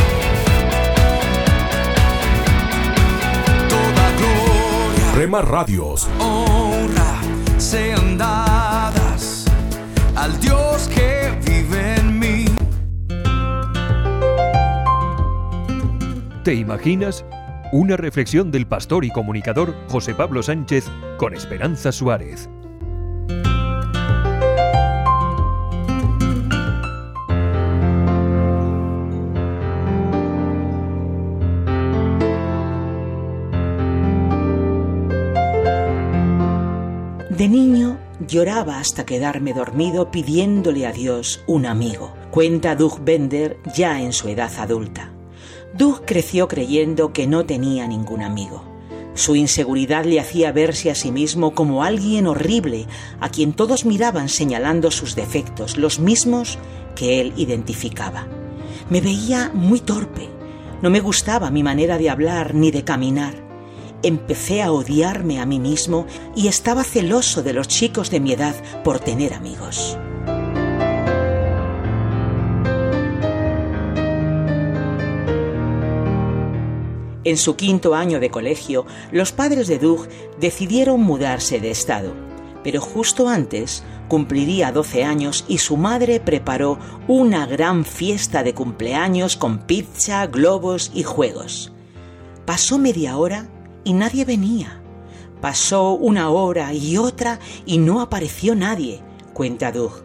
Rema Radios. honra sean dadas al Dios que vive en mí. ¿Te imaginas? Una reflexión del pastor y comunicador José Pablo Sánchez con Esperanza Suárez. Lloraba hasta quedarme dormido pidiéndole a Dios un amigo. Cuenta Doug Bender ya en su edad adulta. Doug creció creyendo que no tenía ningún amigo. Su inseguridad le hacía verse a sí mismo como alguien horrible, a quien todos miraban señalando sus defectos, los mismos que él identificaba. Me veía muy torpe. No me gustaba mi manera de hablar ni de caminar. Empecé a odiarme a mí mismo y estaba celoso de los chicos de mi edad por tener amigos. En su quinto año de colegio, los padres de Doug decidieron mudarse de estado, pero justo antes cumpliría 12 años y su madre preparó una gran fiesta de cumpleaños con pizza, globos y juegos. Pasó media hora y nadie venía. Pasó una hora y otra y no apareció nadie, cuenta Doug.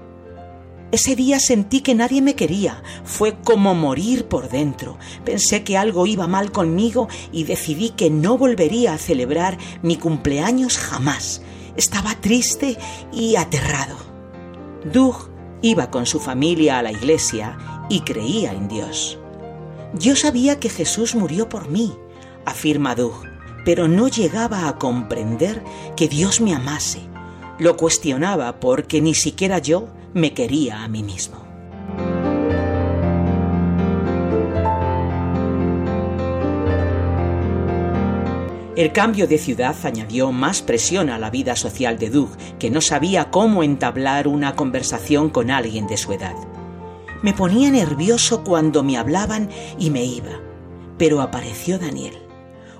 Ese día sentí que nadie me quería. Fue como morir por dentro. Pensé que algo iba mal conmigo y decidí que no volvería a celebrar mi cumpleaños jamás. Estaba triste y aterrado. Doug iba con su familia a la iglesia y creía en Dios. Yo sabía que Jesús murió por mí, afirma Doug, pero no llegaba a comprender que Dios me amase. Lo cuestionaba porque ni siquiera yo me quería a mí mismo. El cambio de ciudad añadió más presión a la vida social de Doug, que no sabía cómo entablar una conversación con alguien de su edad. Me ponía nervioso cuando me hablaban y me iba, pero apareció Daniel,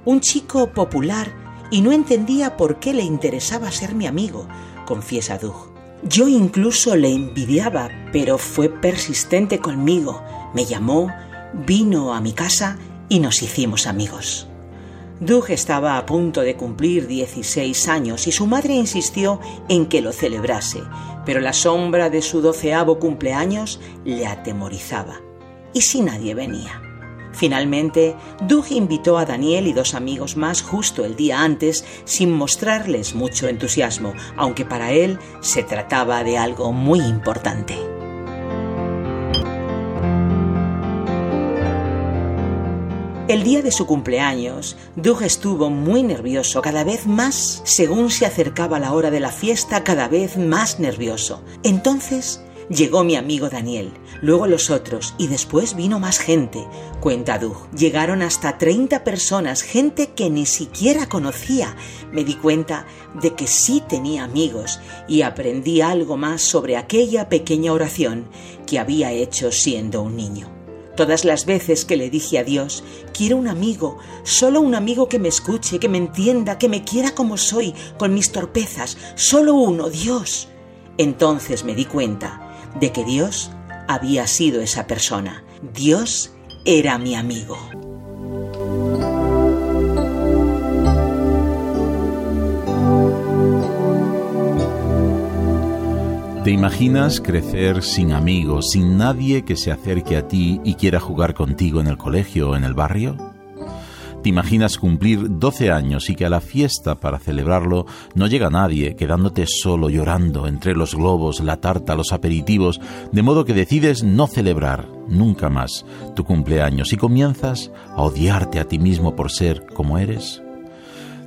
un chico popular, y no entendía por qué le interesaba ser mi amigo, confiesa Doug. Yo incluso le envidiaba, pero fue persistente conmigo. Me llamó, vino a mi casa y nos hicimos amigos. Doug estaba a punto de cumplir 16 años y su madre insistió en que lo celebrase, pero la sombra de su doceavo cumpleaños le atemorizaba. ¿Y si nadie venía? Finalmente, Doug invitó a Daniel y dos amigos más justo el día antes sin mostrarles mucho entusiasmo, aunque para él se trataba de algo muy importante. El día de su cumpleaños, Doug estuvo muy nervioso, cada vez más, según se acercaba la hora de la fiesta, cada vez más nervioso. Entonces llegó mi amigo Daniel, luego los otros, y después vino más gente, cuenta Doug. Llegaron hasta 30 personas, gente que ni siquiera conocía. Me di cuenta de que sí tenía amigos y aprendí algo más sobre aquella pequeña oración que había hecho siendo un niño. Todas las veces que le dije a Dios, quiero un amigo, solo un amigo que me escuche, que me entienda, que me quiera como soy, con mis torpezas, solo uno, Dios. Entonces me di cuenta de que Dios había sido esa persona. Dios era mi amigo. ¿Te imaginas crecer sin amigos, sin nadie que se acerque a ti y quiera jugar contigo en el colegio o en el barrio? ¿Te imaginas cumplir 12 años y que a la fiesta para celebrarlo no llega nadie, quedándote solo llorando entre los globos, la tarta, los aperitivos, de modo que decides no celebrar nunca más tu cumpleaños y comienzas a odiarte a ti mismo por ser como eres?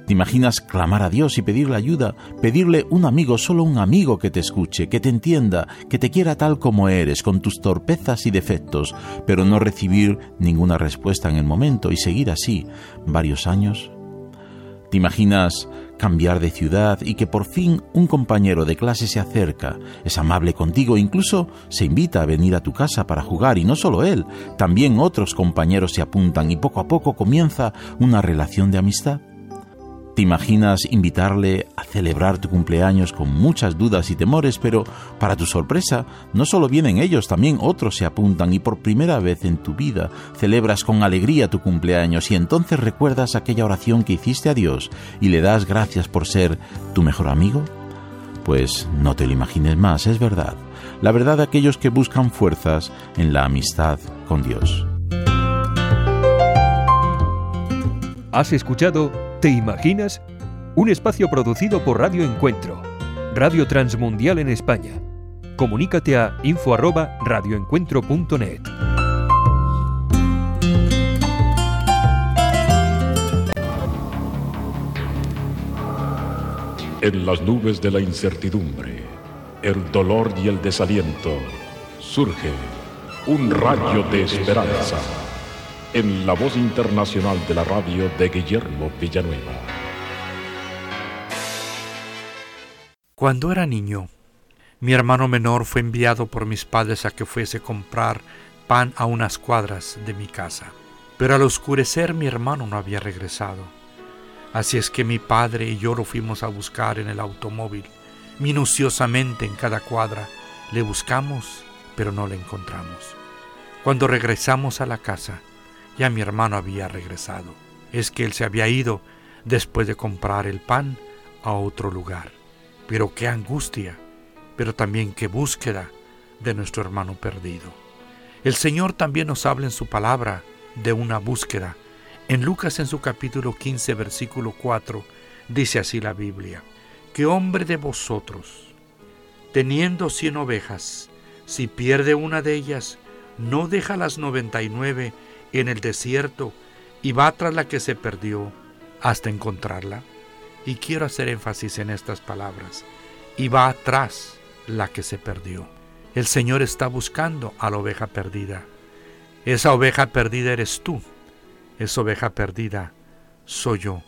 ¿Te imaginas clamar a Dios y pedirle ayuda? Pedirle un amigo, solo un amigo que te escuche, que te entienda, que te quiera tal como eres, con tus torpezas y defectos, pero no recibir ninguna respuesta en el momento y seguir así varios años? ¿Te imaginas cambiar de ciudad y que por fin un compañero de clase se acerca, es amable contigo, incluso se invita a venir a tu casa para jugar y no solo él, también otros compañeros se apuntan y poco a poco comienza una relación de amistad? ¿Te imaginas invitarle a celebrar tu cumpleaños con muchas dudas y temores, pero para tu sorpresa, no solo vienen ellos, también otros se apuntan y por primera vez en tu vida celebras con alegría tu cumpleaños y entonces recuerdas aquella oración que hiciste a Dios y le das gracias por ser tu mejor amigo? Pues no te lo imagines más, es verdad. La verdad de aquellos que buscan fuerzas en la amistad con Dios. ¿Has escuchado ¿Te imaginas? Un espacio producido por Radio Encuentro, Radio Transmundial en España. Comunícate a info@radioencuentro.net. En las nubes de la incertidumbre, el dolor y el desaliento, surge un rayo de esperanza en la voz internacional de la radio de Guillermo Villanueva. Cuando era niño, mi hermano menor fue enviado por mis padres a que fuese a comprar pan a unas cuadras de mi casa. Pero al oscurecer mi hermano no había regresado. Así es que mi padre y yo lo fuimos a buscar en el automóvil. Minuciosamente en cada cuadra le buscamos, pero no le encontramos. Cuando regresamos a la casa, ya mi hermano había regresado. Es que él se había ido después de comprar el pan a otro lugar. Pero qué angustia, pero también qué búsqueda de nuestro hermano perdido. El Señor también nos habla en su palabra de una búsqueda. En Lucas en su capítulo 15, versículo 4, dice así la Biblia, ¿qué hombre de vosotros, teniendo cien ovejas, si pierde una de ellas, no deja las noventa y nueve en el desierto y va tras la que se perdió hasta encontrarla. Y quiero hacer énfasis en estas palabras. Y va atrás la que se perdió. El Señor está buscando a la oveja perdida. Esa oveja perdida eres tú. Esa oveja perdida soy yo.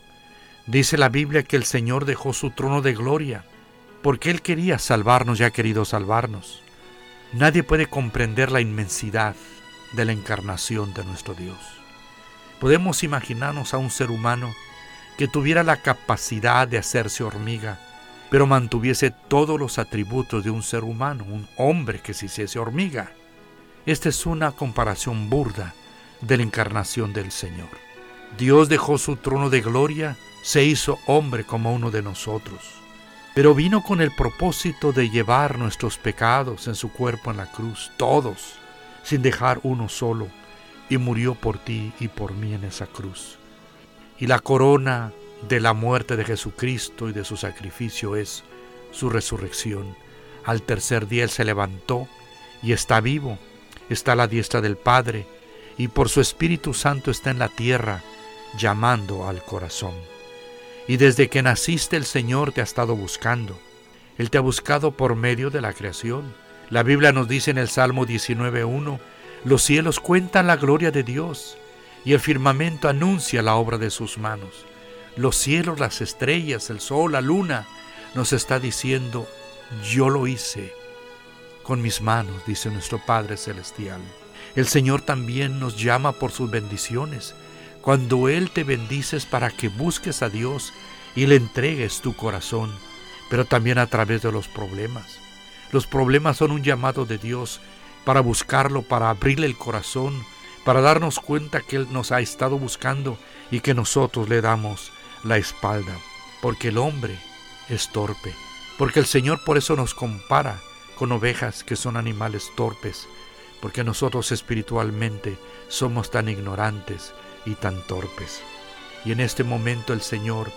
Dice la Biblia que el Señor dejó su trono de gloria porque Él quería salvarnos y ha querido salvarnos. Nadie puede comprender la inmensidad de la encarnación de nuestro Dios. Podemos imaginarnos a un ser humano que tuviera la capacidad de hacerse hormiga, pero mantuviese todos los atributos de un ser humano, un hombre que se hiciese hormiga. Esta es una comparación burda de la encarnación del Señor. Dios dejó su trono de gloria, se hizo hombre como uno de nosotros, pero vino con el propósito de llevar nuestros pecados en su cuerpo en la cruz, todos, sin dejar uno solo, y murió por ti y por mí en esa cruz. Y la corona de la muerte de Jesucristo y de su sacrificio es su resurrección. Al tercer día Él se levantó y está vivo, está a la diestra del Padre, y por su Espíritu Santo está en la tierra, llamando al corazón. Y desde que naciste el Señor te ha estado buscando. Él te ha buscado por medio de la creación. La Biblia nos dice en el Salmo 19.1, los cielos cuentan la gloria de Dios y el firmamento anuncia la obra de sus manos. Los cielos, las estrellas, el sol, la luna, nos está diciendo, yo lo hice con mis manos, dice nuestro Padre Celestial. El Señor también nos llama por sus bendiciones. Cuando Él te bendices para que busques a Dios y le entregues tu corazón, pero también a través de los problemas. Los problemas son un llamado de Dios para buscarlo, para abrirle el corazón, para darnos cuenta que Él nos ha estado buscando y que nosotros le damos la espalda, porque el hombre es torpe, porque el Señor por eso nos compara con ovejas que son animales torpes, porque nosotros espiritualmente somos tan ignorantes y tan torpes. Y en este momento el Señor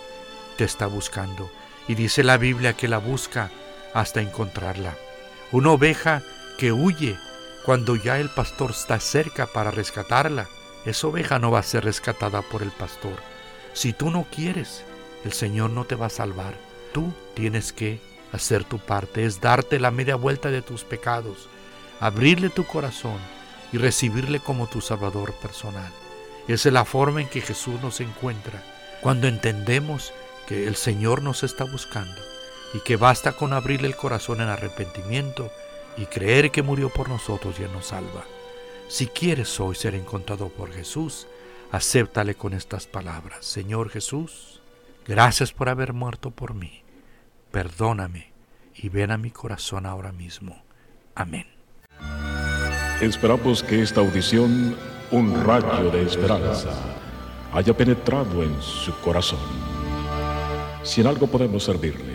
te está buscando, y dice la Biblia que la busca hasta encontrarla. Una oveja que huye cuando ya el pastor está cerca para rescatarla, esa oveja no va a ser rescatada por el pastor. Si tú no quieres, el Señor no te va a salvar. Tú tienes que hacer tu parte, es darte la media vuelta de tus pecados, abrirle tu corazón y recibirle como tu Salvador personal. Esa es la forma en que Jesús nos encuentra cuando entendemos que el Señor nos está buscando y que basta con abrirle el corazón en arrepentimiento y creer que murió por nosotros y nos salva. Si quieres hoy ser encontrado por Jesús, acéptale con estas palabras. Señor Jesús, gracias por haber muerto por mí. Perdóname y ven a mi corazón ahora mismo. Amén. Esperamos que esta audición, un rayo de esperanza, haya penetrado en su corazón. Si en algo podemos servirle,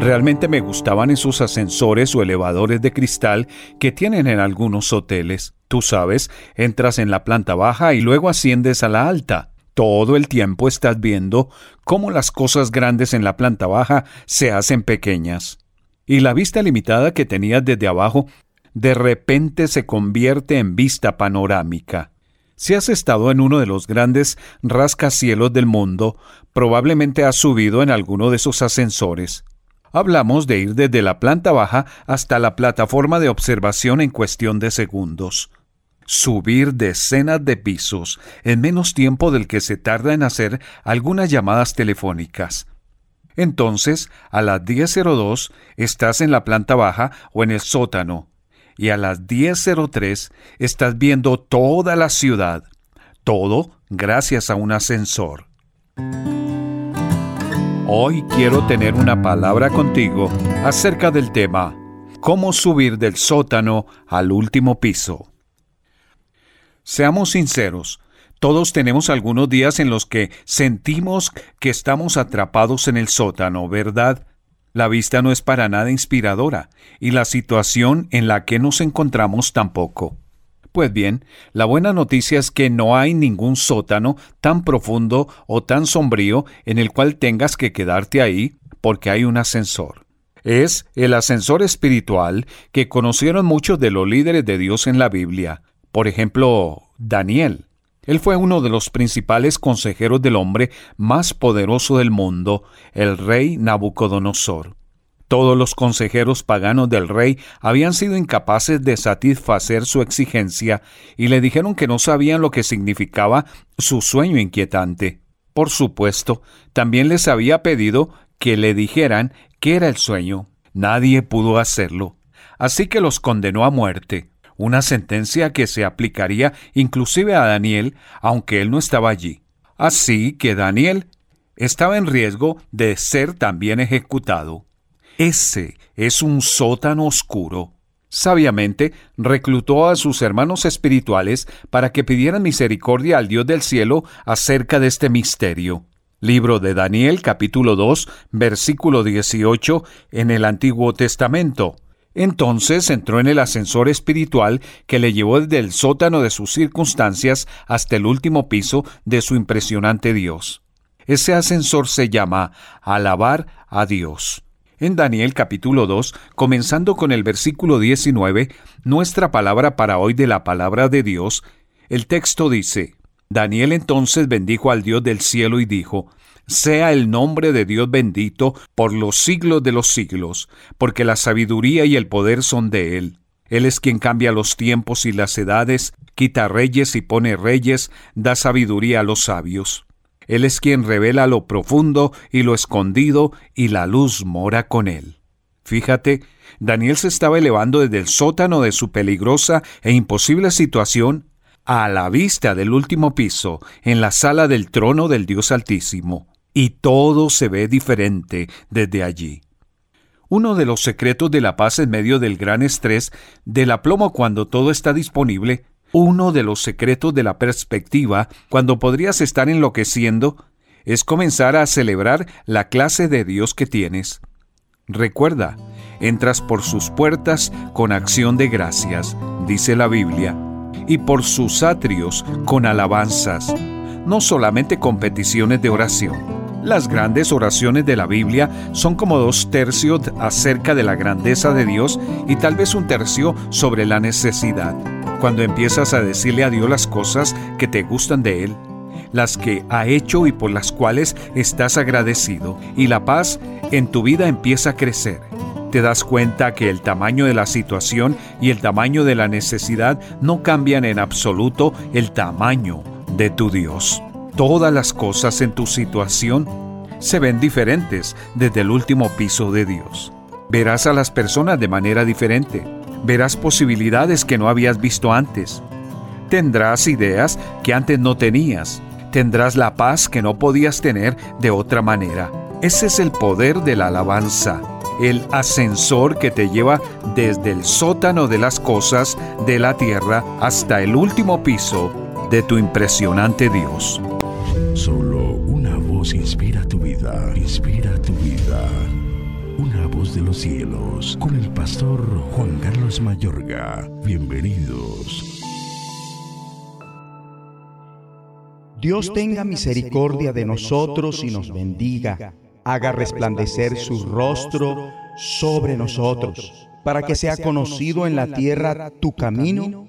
Realmente me gustaban esos ascensores o elevadores de cristal que tienen en algunos hoteles. Tú sabes, entras en la planta baja y luego asciendes a la alta. Todo el tiempo estás viendo cómo las cosas grandes en la planta baja se hacen pequeñas y la vista limitada que tenías desde abajo de repente se convierte en vista panorámica. Si has estado en uno de los grandes rascacielos del mundo, probablemente has subido en alguno de esos ascensores. Hablamos de ir desde la planta baja hasta la plataforma de observación en cuestión de segundos. Subir decenas de pisos en menos tiempo del que se tarda en hacer algunas llamadas telefónicas. Entonces, a las 10.02 estás en la planta baja o en el sótano, y a las 10.03 estás viendo toda la ciudad, todo gracias a un ascensor. Hoy quiero tener una palabra contigo acerca del tema, cómo subir del sótano al último piso. Seamos sinceros, todos tenemos algunos días en los que sentimos que estamos atrapados en el sótano, ¿verdad? La vista no es para nada inspiradora y la situación en la que nos encontramos tampoco. Pues bien, la buena noticia es que no hay ningún sótano tan profundo o tan sombrío en el cual tengas que quedarte ahí porque hay un ascensor. Es el ascensor espiritual que conocieron muchos de los líderes de Dios en la Biblia. Por ejemplo, Daniel. Él fue uno de los principales consejeros del hombre más poderoso del mundo, el rey Nabucodonosor. Todos los consejeros paganos del rey habían sido incapaces de satisfacer su exigencia y le dijeron que no sabían lo que significaba su sueño inquietante. Por supuesto, también les había pedido que le dijeran qué era el sueño. Nadie pudo hacerlo. Así que los condenó a muerte, una sentencia que se aplicaría inclusive a Daniel, aunque él no estaba allí. Así que Daniel estaba en riesgo de ser también ejecutado. Ese es un sótano oscuro. Sabiamente reclutó a sus hermanos espirituales para que pidieran misericordia al Dios del cielo acerca de este misterio. Libro de Daniel capítulo 2 versículo 18 en el Antiguo Testamento. Entonces entró en el ascensor espiritual que le llevó desde el sótano de sus circunstancias hasta el último piso de su impresionante Dios. Ese ascensor se llama alabar a Dios. En Daniel capítulo 2, comenzando con el versículo 19, nuestra palabra para hoy de la palabra de Dios, el texto dice, Daniel entonces bendijo al Dios del cielo y dijo, sea el nombre de Dios bendito por los siglos de los siglos, porque la sabiduría y el poder son de Él. Él es quien cambia los tiempos y las edades, quita reyes y pone reyes, da sabiduría a los sabios. Él es quien revela lo profundo y lo escondido, y la luz mora con él. Fíjate, Daniel se estaba elevando desde el sótano de su peligrosa e imposible situación a la vista del último piso, en la sala del trono del Dios Altísimo, y todo se ve diferente desde allí. Uno de los secretos de la paz en medio del gran estrés, del aplomo cuando todo está disponible, uno de los secretos de la perspectiva, cuando podrías estar enloqueciendo, es comenzar a celebrar la clase de Dios que tienes. Recuerda, entras por sus puertas con acción de gracias, dice la Biblia, y por sus atrios con alabanzas, no solamente con peticiones de oración. Las grandes oraciones de la Biblia son como dos tercios acerca de la grandeza de Dios y tal vez un tercio sobre la necesidad cuando empiezas a decirle a Dios las cosas que te gustan de Él, las que ha hecho y por las cuales estás agradecido, y la paz en tu vida empieza a crecer. Te das cuenta que el tamaño de la situación y el tamaño de la necesidad no cambian en absoluto el tamaño de tu Dios. Todas las cosas en tu situación se ven diferentes desde el último piso de Dios. Verás a las personas de manera diferente verás posibilidades que no habías visto antes. Tendrás ideas que antes no tenías. Tendrás la paz que no podías tener de otra manera. Ese es el poder de la alabanza, el ascensor que te lleva desde el sótano de las cosas de la tierra hasta el último piso de tu impresionante Dios. Solo una voz inspira tu vida, inspira tu vida voz de los cielos, con el pastor Juan Carlos Mayorga. Bienvenidos. Dios tenga misericordia de nosotros y nos bendiga, haga resplandecer su rostro sobre nosotros, para que sea conocido en la tierra tu camino,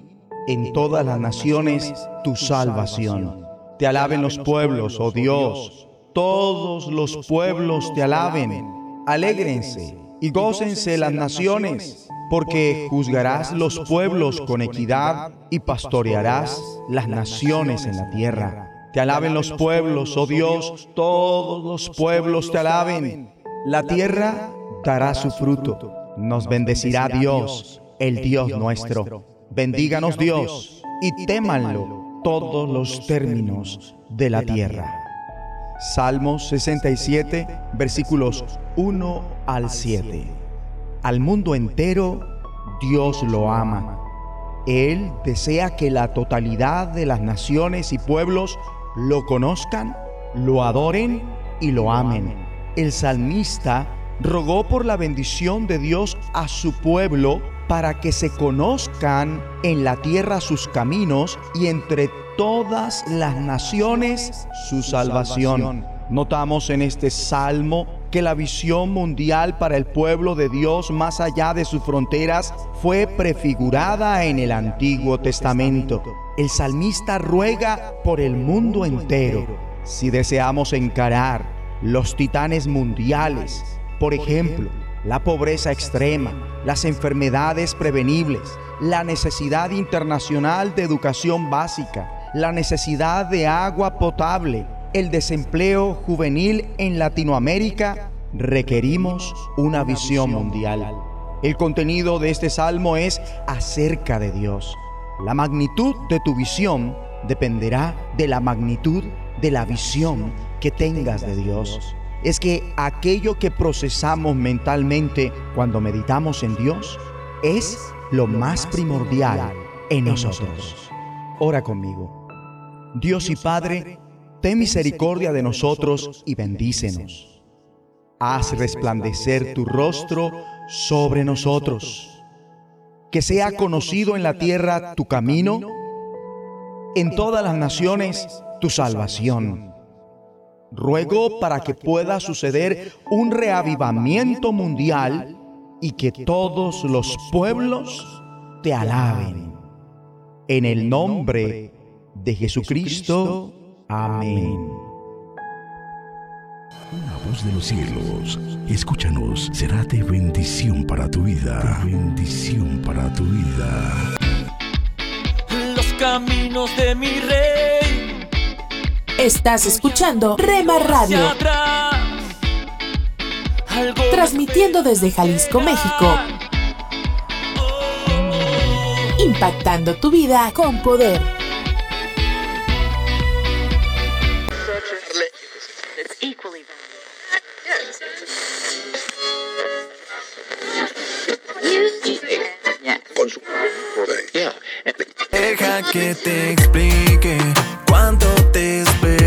en todas las naciones tu salvación. Te alaben los pueblos, oh Dios, todos los pueblos te alaben Alégrense y gócense las naciones, porque juzgarás los pueblos con equidad y pastorearás las naciones en la tierra. Te alaben los pueblos, oh Dios, todos los pueblos te alaben. La tierra dará su fruto. Nos bendecirá Dios, el Dios nuestro. Bendíganos Dios y témanlo todos los términos de la tierra. Salmos 67, versículos 1 al 7. Al mundo entero Dios lo ama. Él desea que la totalidad de las naciones y pueblos lo conozcan, lo adoren y lo amen. El salmista rogó por la bendición de Dios a su pueblo para que se conozcan en la tierra sus caminos y entre todas las naciones su salvación. Notamos en este salmo que la visión mundial para el pueblo de Dios más allá de sus fronteras fue prefigurada en el Antiguo Testamento. El salmista ruega por el mundo entero. Si deseamos encarar los titanes mundiales, por ejemplo, la pobreza extrema, las enfermedades prevenibles, la necesidad internacional de educación básica, la necesidad de agua potable, el desempleo juvenil en Latinoamérica, requerimos una visión mundial. El contenido de este salmo es acerca de Dios. La magnitud de tu visión dependerá de la magnitud de la visión que tengas de Dios. Es que aquello que procesamos mentalmente cuando meditamos en Dios es lo más primordial en nosotros. Ora conmigo. Dios y Padre, ten misericordia de nosotros y bendícenos. Haz resplandecer tu rostro sobre nosotros. Que sea conocido en la tierra tu camino, en todas las naciones tu salvación. Ruego para que pueda suceder un reavivamiento mundial y que todos los pueblos te alaben. En el nombre de Jesucristo. Amén. Una voz de los cielos, escúchanos, será de bendición para tu vida. De bendición para tu vida. Los caminos de mi rey. Estás escuchando Rema Radio. Transmitiendo desde Jalisco, México. Impactando tu vida con poder. Deja que te explique cuánto te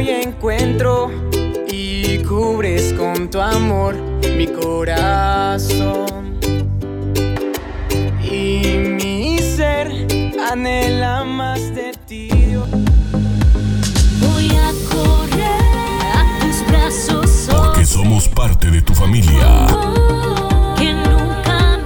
llamo y encuentro y cubres con tu amor mi corazón. Y mi ser anhela más de ti. Dios. Voy a correr a tus brazos, porque somos parte de tu familia. oh, que nunca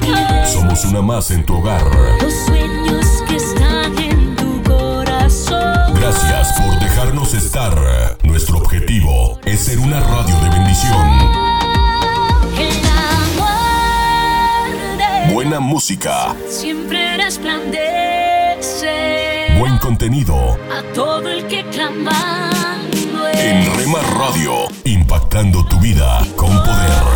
me. Somos una más en tu hogar. Los sueños que están en tu corazón. Gracias por dejarnos estar. Nuestro objetivo es ser una radio de bendición. Buena música. Siempre resplandece. Buen contenido. A todo el que clama. En Rema Radio, impactando tu vida con poder.